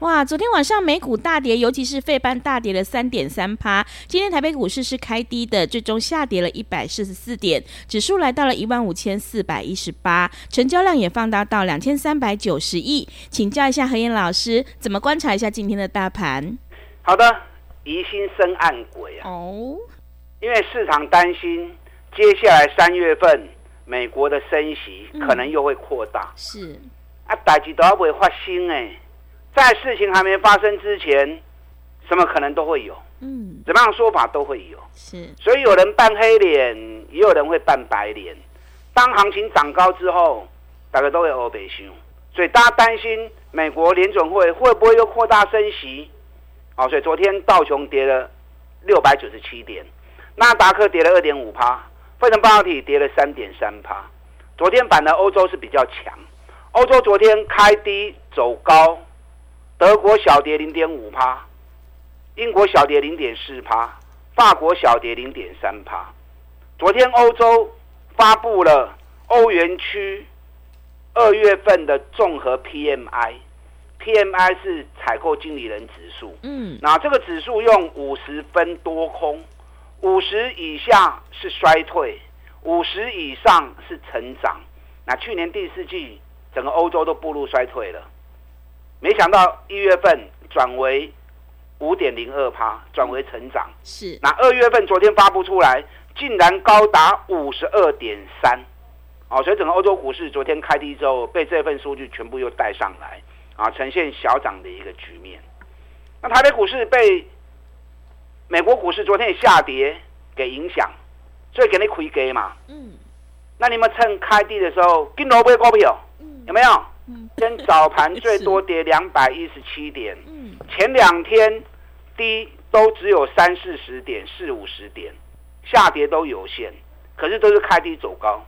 哇，昨天晚上美股大跌，尤其是费半大跌了三点三趴。今天台北股市是开低的，最终下跌了一百四十四点，指数来到了一万五千四百一十八，成交量也放大到两千三百九十亿。请教一下何燕老师，怎么观察一下今天的大盘？好的，疑心生暗鬼啊！哦，因为市场担心接下来三月份美国的升息可能又会扩大。嗯、是啊，代志都还未发生哎。在事情还没发生之前，什么可能都会有，嗯，怎么样说法都会有，是，所以有人扮黑脸，也有人会扮白脸。当行情涨高之后，大家都会欧北熊，所以大家担心美国联准会会不会又扩大升息？哦，所以昨天道琼跌了六百九十七点，纳达克跌了二点五趴，费城半导体跌了三点三趴。昨天反的欧洲是比较强，欧洲昨天开低走高。德国小跌零点五趴，英国小跌零点四趴，法国小跌零点三趴。昨天欧洲发布了欧元区二月份的综合 PMI，PMI 是采购经理人指数。嗯，那这个指数用五十分多空，五十以下是衰退，五十以上是成长。那去年第四季整个欧洲都步入衰退了。没想到一月份转为五点零二趴，转为成长。是，那二月份昨天发布出来，竟然高达五十二点三，哦，所以整个欧洲股市昨天开低之后，被这份数据全部又带上来，啊，呈现小涨的一个局面。那台北股市被美国股市昨天也下跌给影响，所以给你亏给嘛。嗯。那你们趁开低的时候跟罗贝股票，有没有？今天早盘最多跌两百一十七点，前两天低都只有三四十点、四五十点，下跌都有限，可是都是开低走高。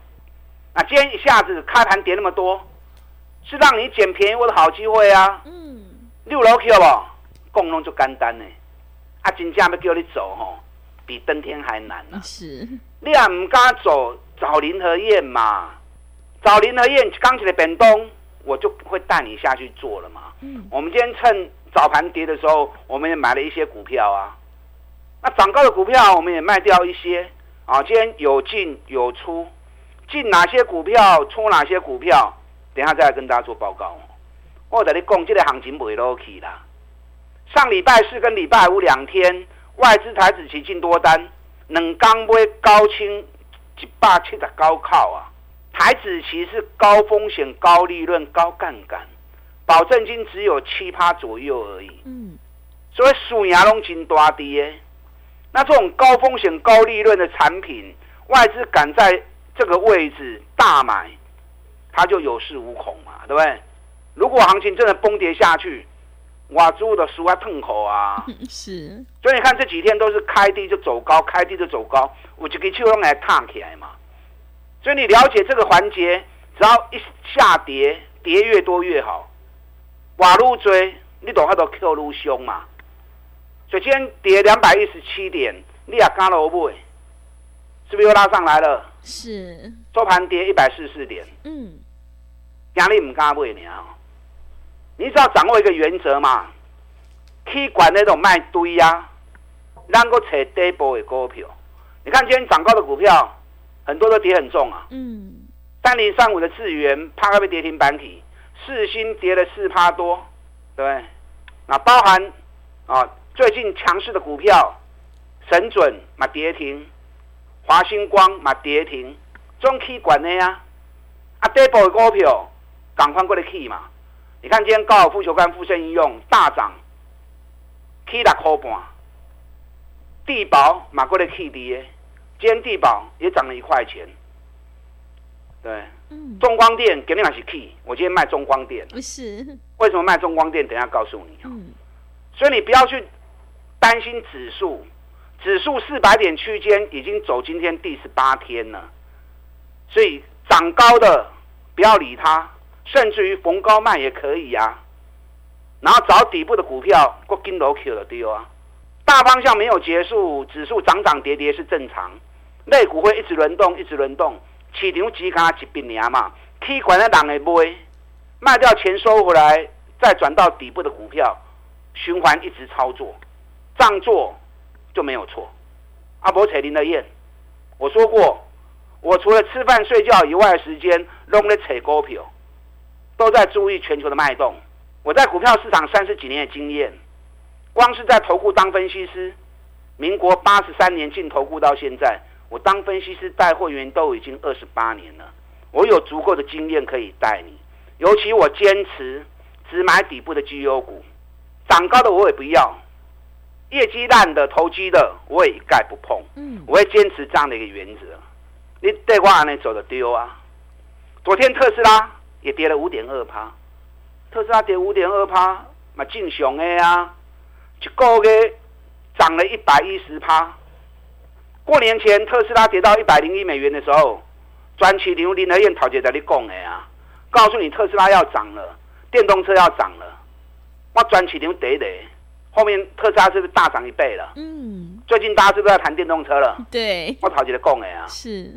那今天一下子开盘跌那么多，是让你捡便宜我的好机会啊！嗯，六楼去了不？共弄就干单呢。啊，真正要叫你走吼，比登天还难呢、啊。是，你也唔敢走，找林和燕嘛？找林和燕刚起来变动。我就不会带你下去做了嘛。嗯，我们今天趁早盘跌的时候，我们也买了一些股票啊。那涨高的股票我们也卖掉一些啊。今天有进有出，进哪些股票，出哪些股票，等一下再来跟大家做报告。我跟你讲，这个行情不会落去啦。上礼拜四跟礼拜五两天，外资台子期进多单，两刚买高清一百七十高靠啊。台子期是高风险、高利润、高杠杆，保证金只有七趴左右而已。嗯，所以数牙龙金大跌。那这种高风险、高利润的产品，外资敢在这个位置大买，它就有恃无恐嘛，对不对？如果行情真的崩跌下去，哇，猪的书啊痛口啊！是。所以你看这几天都是开低就走高，开低就走高，我就给秋龙来烫起来嘛。所以你了解这个环节，只要一下跌，跌越多越好。瓦路追，你懂它都 Q 路凶嘛？所以今天跌两百一十七点，你也刚了不？是不是又拉上来了？是。收盘跌一百四十四点。嗯。压力唔敢买你啊！你只要掌握一个原则嘛，去管那种卖堆呀，能够找底部的股票。你看今天涨高的股票。很多都跌很重啊，嗯，三零三五的智源怕它被跌停板体，四星跌了四趴多，对不对？那包含啊最近强势的股票，神准嘛跌停，华星光嘛跌停，中期管的呀，啊底部的股票赶快过来去嘛，你看今天高尔夫球杆附身应用大涨，起六块半，地保嘛过来去的。今天地保也涨了一块钱。对，嗯，中光电给你买是 key，我今天卖中光电。不是，为什么卖中光电？等一下告诉你。嗯，所以你不要去担心指数，指数四百点区间已经走今天第十八天了，所以涨高的不要理它，甚至于逢高卖也可以啊。然后找底部的股票，过金楼 Q 的丢啊。大方向没有结束，指数涨涨跌跌是正常，类股会一直轮动，一直轮动。市场只卡一笔年嘛，踢管的人会买，卖掉钱收回来，再转到底部的股票，循环一直操作，这样做就没有错。阿伯扯林的燕，我说过，我除了吃饭睡觉以外的时间，拢在扯股票，都在注意全球的脉动。我在股票市场三十几年的经验，光是在投顾当分析师，民国八十三年进投顾到现在。我当分析师带会员都已经二十八年了，我有足够的经验可以带你。尤其我坚持只买底部的绩优股，涨高的我也不要，业绩烂的投机的我也一概不碰。嗯，我会坚持这样的一个原则。你对话呢走的丢啊？昨天特斯拉也跌了五点二趴，特斯拉跌五点二趴，嘛正常的啊，一个月涨了一百一十趴。过年前特斯拉跌到一百零一美元的时候，专区林林和彦陶姐在你讲的啊，告诉你特斯拉要涨了，电动车要涨了，我专区林得得，后面特斯拉是不是大涨一倍了？嗯，最近大家是不是在谈电动车了？对，我陶姐在讲的啊，是，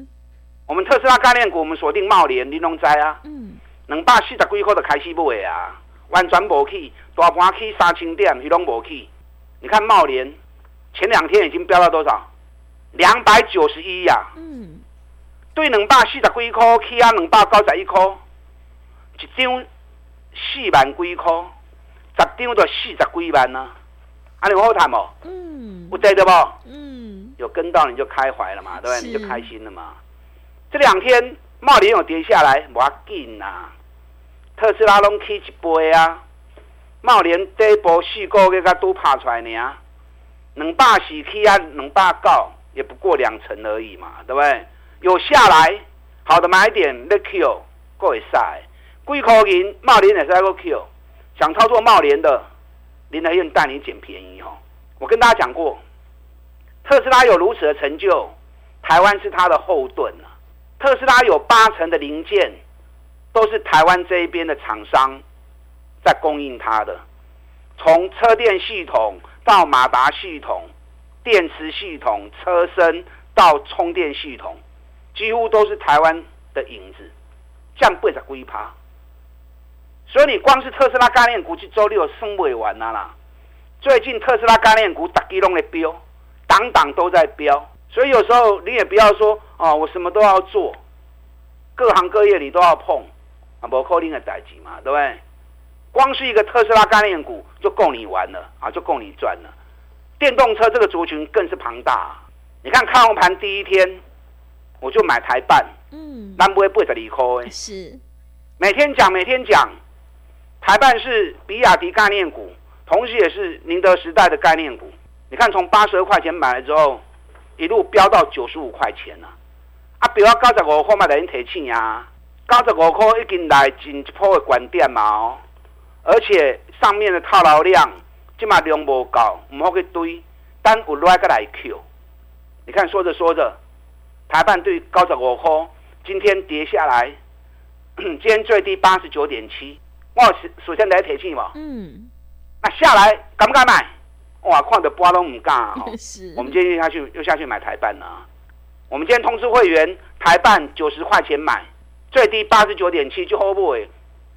我们特斯拉概念股，我们锁定茂联、玲珑仔啊，嗯，两百四十几块的开始买啊，完全无去，大盘去三千点，伊拢无去，你看茂联前两天已经飙到多少？两百九十一呀，嗯，对两百四十几块起啊，两百九十一块，一张四万几块，十张就四十几万呢，啊，你好谈不？嗯，不对的不？嗯，有跟到你就开怀了嘛，对不对？你就开心了嘛。这两天茂林有跌下来，不要紧呐，特斯拉拢起一倍啊，茂联这一波四个月才都爬出来呢，两百四起啊，两百九。也不过两成而已嘛，对不对？有下来好的买点，let Q 各位晒，贵口银茂联也是 let Q，想操作茂联的，林和彦带你捡便宜哦。我跟大家讲过，特斯拉有如此的成就，台湾是它的后盾啊。特斯拉有八成的零件都是台湾这一边的厂商在供应它的，从车电系统到马达系统。电池系统、车身到充电系统，几乎都是台湾的影子，降八十几趴。所以你光是特斯拉概念股，这周六升不完了啦。最近特斯拉概念股大基拢在飙，档档都在飙。所以有时候你也不要说哦，我什么都要做，各行各业你都要碰啊，不可能的代志嘛，对不对？光是一个特斯拉概念股就够你玩了啊，就够你赚了。电动车这个族群更是庞大，你看开红盘第一天，我就买台半，嗯，南不会不会离开，是，每天讲每天讲，台半是比亚迪概念股，同时也是宁德时代的概念股。你看从八十二块钱买了之后，一路飙到九十五块钱了，啊，比如九十五块嘛，等于提钱呀，九十五块已经来进一波的关点嘛哦，而且上面的套牢量。起码量无够，唔好去堆，单股来个来 Q。你看说着说着，台半对高十五块，今天跌下来，今天最低八十九点七。我首先来提醒嘛，嗯，那下来敢不敢买？哇，看的波都唔敢哦。是，我们今天又下去又下去买台半了。我们今天通知会员，台半九十块钱买，最低八十九点七就 hold 不回。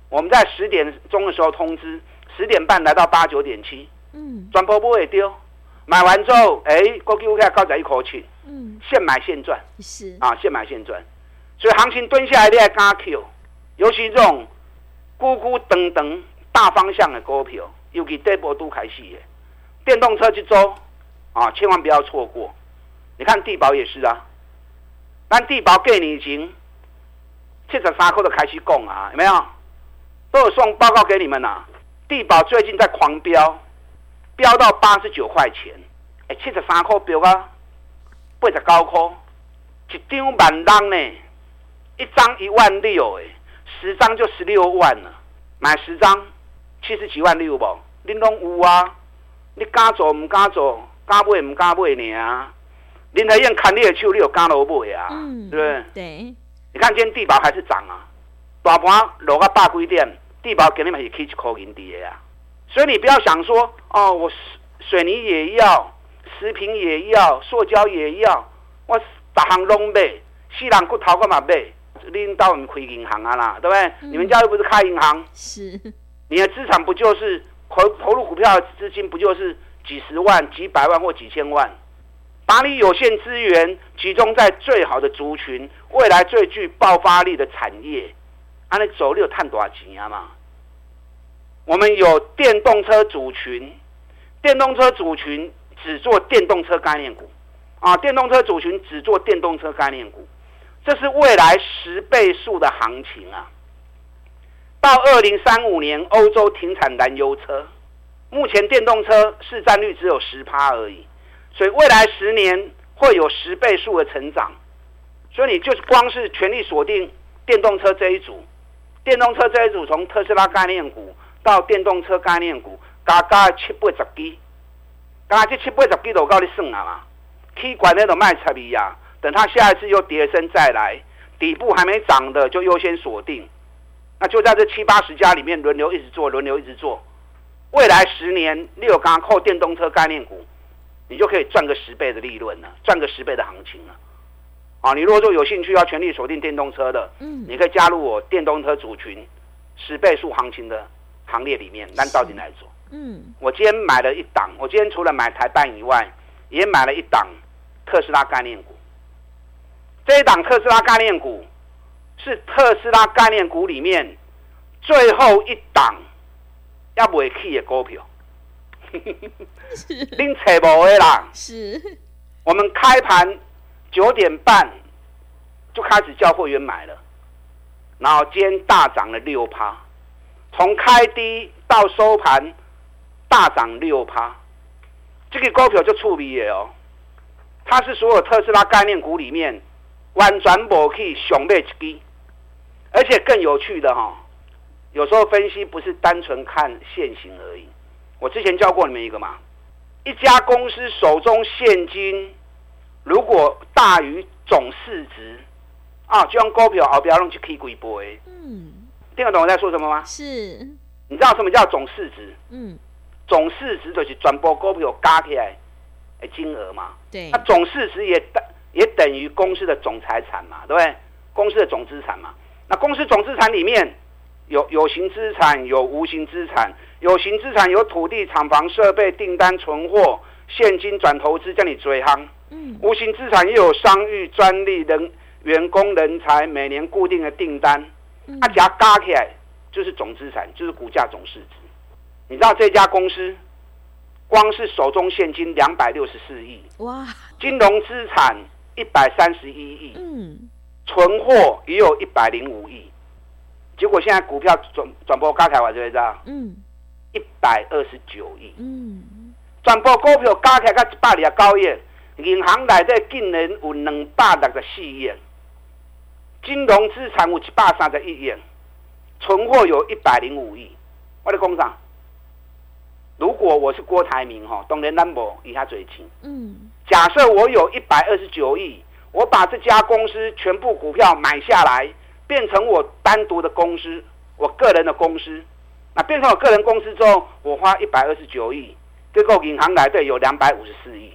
我们在十点钟的时候通知，十点半来到八九点七。嗯，转波不会丢，买完之后，哎，过去我给他高在一口气，嗯，现买现赚，是。啊，现买现赚，所以行情蹲下来你还敢 Q，尤其这种咕咕噔噔大方向的股票，尤其这波都开始的，电动车去周啊，千万不要错过。你看地保也是啊，但地保给你已经七十三块都开始供啊，有没有？都有送报告给你们呐、啊。地保最近在狂飙。飙到八十九块钱，哎，七十三块标啊，八十九块，一张万张呢，一张一万六，哎，十张就十六万了，买十张七十几万六不？你拢有啊？你敢做唔敢做？敢买唔敢买呢啊？林和彦看你的手，你有敢落买啊？嗯，对不对？对。你看今天地保还是涨啊，大盘落个百几点，地保给你们是起一块银的呀。所以你不要想说哦，我水泥也要，食品也要，塑胶也要，我大行拢买，四人骨头干嘛买？拎到你开银行啊啦，对不对？嗯、你们家又不是开银行，是，你的资产不就是投投入股票的资金不就是几十万、几百万或几千万？把你有限资源集中在最好的族群，未来最具爆发力的产业，啊，你走你有赚多少钱啊嘛？我们有电动车族群，电动车族群只做电动车概念股，啊，电动车族群只做电动车概念股，这是未来十倍数的行情啊！到二零三五年，欧洲停产燃油车，目前电动车市占率只有十趴而已。所以未来十年会有十倍数的成长，所以你就是光是全力锁定电动车这一组，电动车这一组从特斯拉概念股到电动车概念股，加加七八十几，加这七八十几都够你算了嘛？可以管那种卖差别呀，等它下一次又跌升再来，底部还没涨的就优先锁定，那就在这七八十家里面轮流一直做，轮流一直做，未来十年你有刚扣电动车概念股。你就可以赚个十倍的利润了，赚个十倍的行情了。啊，你如果说有兴趣要全力锁定电动车的，嗯，你可以加入我电动车组群十倍数行情的行列里面，按照你来做。嗯，我今天买了一档，我今天除了买台半以外，也买了一档特斯拉概念股。这一档特斯拉概念股是特斯拉概念股里面最后一档要不会去的股票。拎扯无的啦，是。我们开盘九点半就开始叫会员买了，然后今天大涨了六趴，从开低到收盘大涨六趴，这个股票就触底了哦。它是所有特斯拉概念股里面完全无去上买一支，而且更有趣的哈、哦，有时候分析不是单纯看现行而已。我之前教过你们一个嘛，一家公司手中现金如果大于总市值，啊，就用股票好，不要弄去 K 鬼波。嗯，听得懂我在说什么吗？是。你知道什么叫总市值？嗯，总市值就是全部股票加起来的金额嘛。对。那总市值也等也等于公司的总财产嘛，对不对？公司的总资产嘛。那公司总资产里面有有形资产，有无形资产。有形资产有土地、厂房、设备、订单、存货、现金转投资，叫你追夯。嗯。无形资产又有商誉、专利、人、员工、人才，每年固定的订单。嗯。啊，加加起来就是总资产，就是股价总市值。你知道这家公司，光是手中现金两百六十四亿。哇。金融资产一百三十一亿。嗯。存货也有一百零五亿。结果现在股票转转播加起来，我就会知道。嗯。一百二十九亿，嗯，转播股票加起来到一百二十九亿，银行内底竟然有两百六十四亿，金融资产有一百三十一亿，存货有一百零五亿。我的工厂，如果我是郭台铭哈，当然咱无以下最轻。嗯，假设我有一百二十九亿，我把这家公司全部股票买下来，变成我单独的公司，我个人的公司。那变成我个人公司之后，我花一百二十九亿，结果银行来对有两百五十四亿，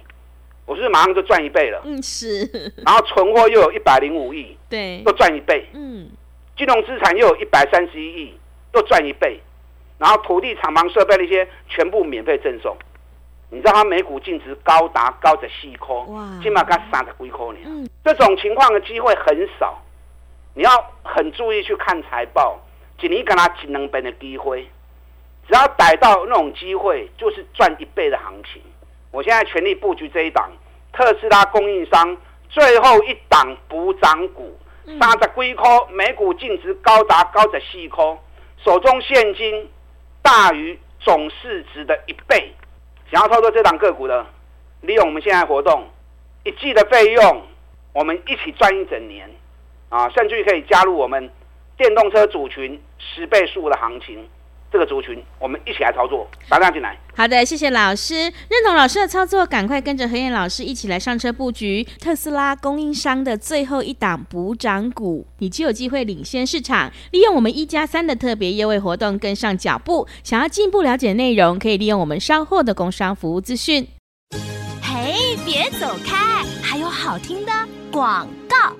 我是马上就赚一倍了？嗯，是。然后存货又有一百零五亿，对，又赚一倍。嗯，金融资产又有一百三十一亿，又赚一倍。然后土地、厂房、设备那些全部免费赠送。你知道它每股净值高达高的四块，哇，起码才三十几块呢。嗯，这种情况的机会很少，你要很注意去看财报。一年跟他一两倍的机会，只要逮到那种机会，就是赚一倍的行情。我现在全力布局这一档特斯拉供应商最后一档补涨股，三十几块，每股净值高达高十四块，手中现金大于总市值的一倍。想要操作这档个股的，利用我们现在活动，一季的费用我们一起赚一整年啊，甚至于可以加入我们电动车组群十倍数的行情。这个族群，我们一起来操作，打电话进来。好的，谢谢老师，认同老师的操作，赶快跟着何燕老师一起来上车布局特斯拉供应商的最后一档补涨股，你就有机会领先市场。利用我们一加三的特别优惠活动，跟上脚步。想要进一步了解内容，可以利用我们稍后的工商服务资讯。嘿，别走开，还有好听的广告。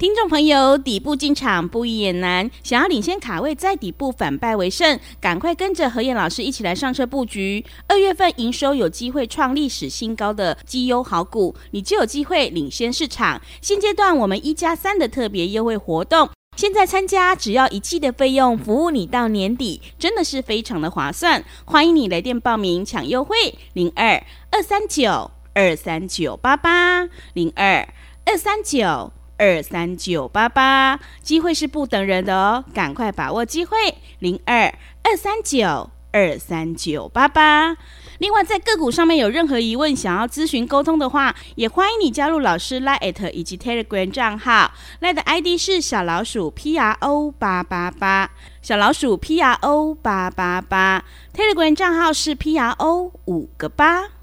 听众朋友，底部进场不也难，想要领先卡位，在底部反败为胜，赶快跟着何燕老师一起来上车布局。二月份营收有机会创历史新高的绩优好股，你就有机会领先市场。现阶段我们一加三的特别优惠活动，现在参加只要一季的费用，服务你到年底，真的是非常的划算。欢迎你来电报名抢优惠，零二二三九二三九八八零二二三九。二三九八八，机会是不等人的哦，赶快把握机会，零二二三九二三九八八。另外，在个股上面有任何疑问，想要咨询沟通的话，也欢迎你加入老师 Line 以及 Telegram 账号，Line 的 ID 是小老鼠 P R O 八八八，小老鼠 P R O 八八八，Telegram 账号是 P R O 五个八。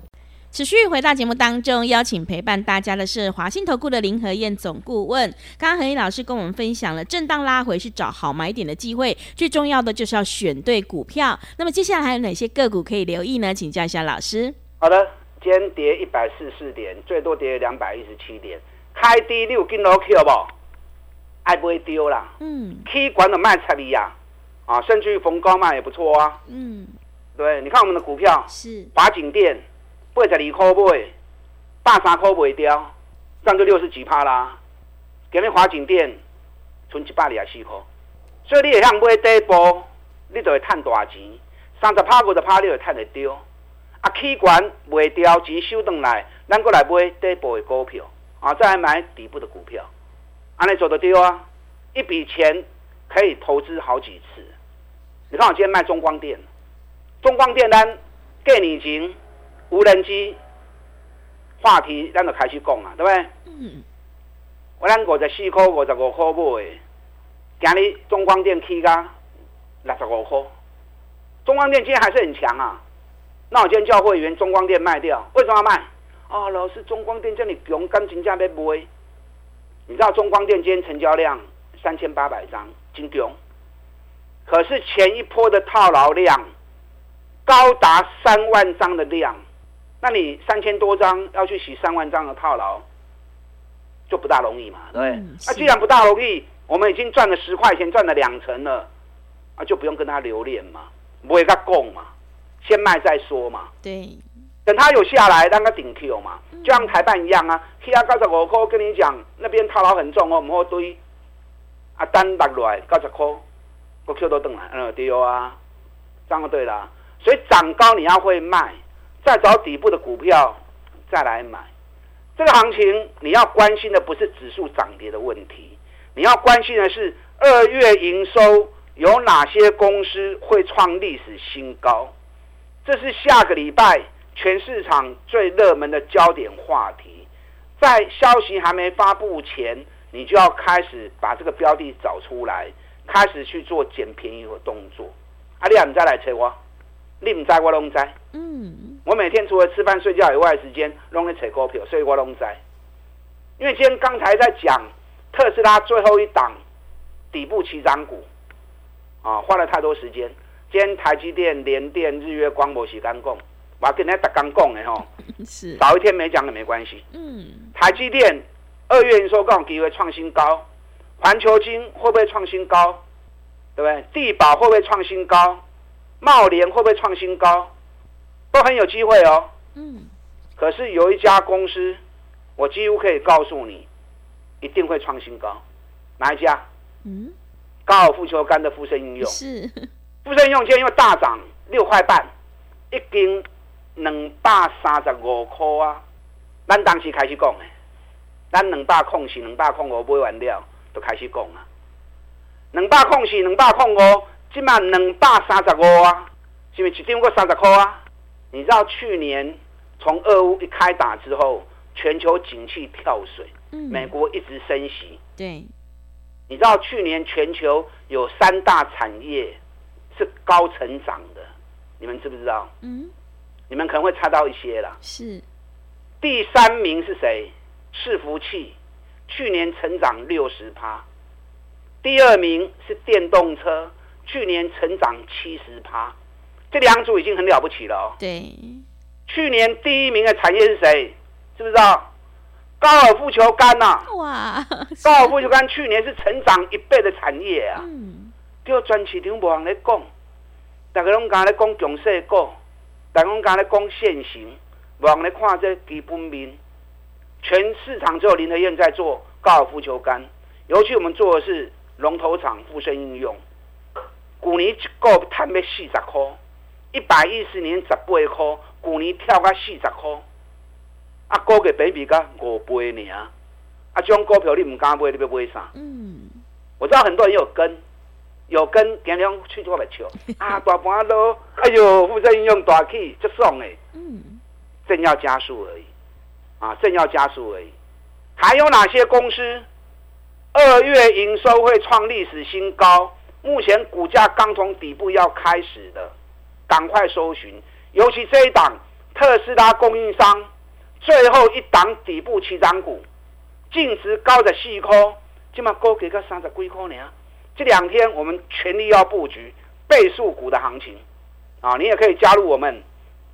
持续回到节目当中，邀请陪伴大家的是华信投顾的林和燕总顾问。刚刚何燕老师跟我们分享了震荡拉回是找好买点的机会，最重要的就是要选对股票。那么接下来还有哪些个股可以留意呢？请教一下老师。好的，今天跌一百四十四点，最多跌两百一十七点，开低六斤楼 Q 不？爱不会丢啦。嗯。K 管的卖彩礼呀，啊，甚至于逢高卖也不错啊。嗯。对，你看我们的股票是华景电。八十二块买，百三块卖掉，这样就六十几趴啦。今日华景电存一百二十四块，所以你会向买底部，你就会赚大钱。三十趴五十趴，你会赚得到。啊，起管卖掉，钱收回来，咱过来买底部的股票，啊，再来买底部的股票，安尼做得到啊。一笔钱可以投资好几次。你看我今天卖中光电，中光电单给你钱。无人机话题，咱就开始讲了，对不对？嗯。我咱五十四块、五十五块买的，今日中光电起价六十五块。中光电今天还是很强啊。那我今天叫会员中光电卖掉，为什么要卖？啊、哦，老师，中光电叫你勇敢金价被卖。你知道中光电今天成交量三千八百张，真强。可是前一波的套牢量高达三万张的量。那你三千多张要去洗三万张的套牢，就不大容易嘛，对不对？那、嗯啊、既然不大容易，我们已经赚了十块钱，赚了两成了，啊，就不用跟他留恋嘛，不会他供嘛，先卖再说嘛。对，等他有下来，让他顶 Q 嘛，就像台办一样啊。K 啊，九十五块，跟你讲，那边套牢很重哦，唔好堆。啊，单落来九十块，个 Q 都等来，嗯，对啊，这样就对啦。所以涨高你要会卖。再找底部的股票再来买，这个行情你要关心的不是指数涨跌的问题，你要关心的是二月营收有哪些公司会创历史新高，这是下个礼拜全市场最热门的焦点话题。在消息还没发布前，你就要开始把这个标的找出来，开始去做捡便宜的动作。阿丽亚，你再来催我，你唔知我拢知。嗯。我每天除了吃饭睡觉以外的时间，弄在扯股票，所以我拢在。因为今天刚才在讲特斯拉最后一档底部起涨股，啊，花了太多时间。今天台积电、联电、日月光、摩西刚讲，我跟人家刚讲的吼，是早一天没讲也没关系。嗯，台积电二月营收刚好机会创新高，环球金会不会创新高？对不对？地保会不会创新高？茂联会不会创新高？都很有机会哦。嗯，可是有一家公司，我几乎可以告诉你，一定会创新高。哪一家？嗯，高尔夫球杆的附身应用。是。附身应用今天又大涨六块半，一斤两百三十五块啊！咱当时开始讲的，咱两百空是两百空五买完了，就开始讲啊。两百空是两百空五，今嘛两百三十五啊，是不是一张过三十块啊？你知道去年从俄乌一开打之后，全球景气跳水，美国一直升息。对，你知道去年全球有三大产业是高成长的，你们知不知道？嗯，你们可能会猜到一些啦。是，第三名是谁？伺服器，去年成长六十趴。第二名是电动车，去年成长七十趴。这两组已经很了不起了哦。对，去年第一名的产业是谁？知不知道？高尔夫球杆呐、啊！哇，高尔夫球杆去年是成长一倍的产业啊！嗯，叫全市场无人在讲，大家拢讲在讲强势股，大家拢讲在讲现行，无人在看这基本面。全市场只有林德燕在做高尔夫球杆，尤其我们做的是龙头厂附身应用，去年一个赚要四十块，一百一十年十八块，去年跳到四十块。啊，股价比比个五倍呢啊！啊，这种股票你唔敢买，你要买啥？嗯，我知道很多人有跟，有跟，今天去做来笑 啊，大盘都，哎呦，富盛应用大起，就爽哎。嗯，正要加速而已，啊，正要加速而已。还有哪些公司二月营收会创历史新高？目前股价刚从底部要开始的，赶快搜寻。尤其这一档特斯拉供应商。最后一档底部起涨股，净值高的细颗，起码高给个三十几块呢。这两天我们全力要布局倍数股的行情，啊，你也可以加入我们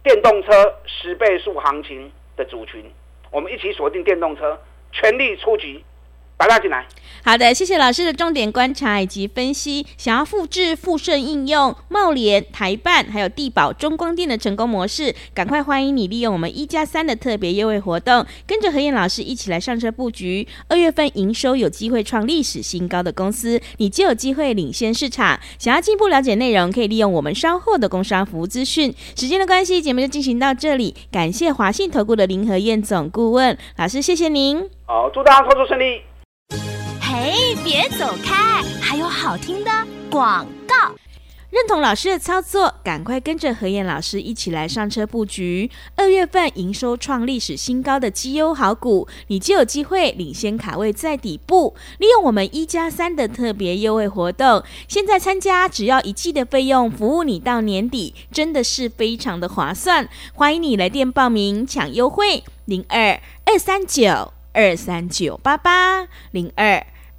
电动车十倍数行情的组群，我们一起锁定电动车，全力出击。打大进来。好的，谢谢老师的重点观察以及分析。想要复制富盛应用、茂联、台办还有地保、中光电的成功模式，赶快欢迎你利用我们一加三的特别优惠活动，跟着何燕老师一起来上车布局。二月份营收有机会创历史新高的公司，你就有机会领先市场。想要进一步了解内容，可以利用我们稍后的工商服务资讯。时间的关系，节目就进行到这里。感谢华信投顾的林和燕总顾问老师，谢谢您。好，祝大家操作顺利。嘿，别走开！还有好听的广告。认同老师的操作，赶快跟着何燕老师一起来上车布局。二月份营收创历史新高的绩优好股，你就有机会领先卡位在底部。利用我们一加三的特别优惠活动，现在参加只要一季的费用，服务你到年底，真的是非常的划算。欢迎你来电报名抢优惠，零二二三九二三九八八零二。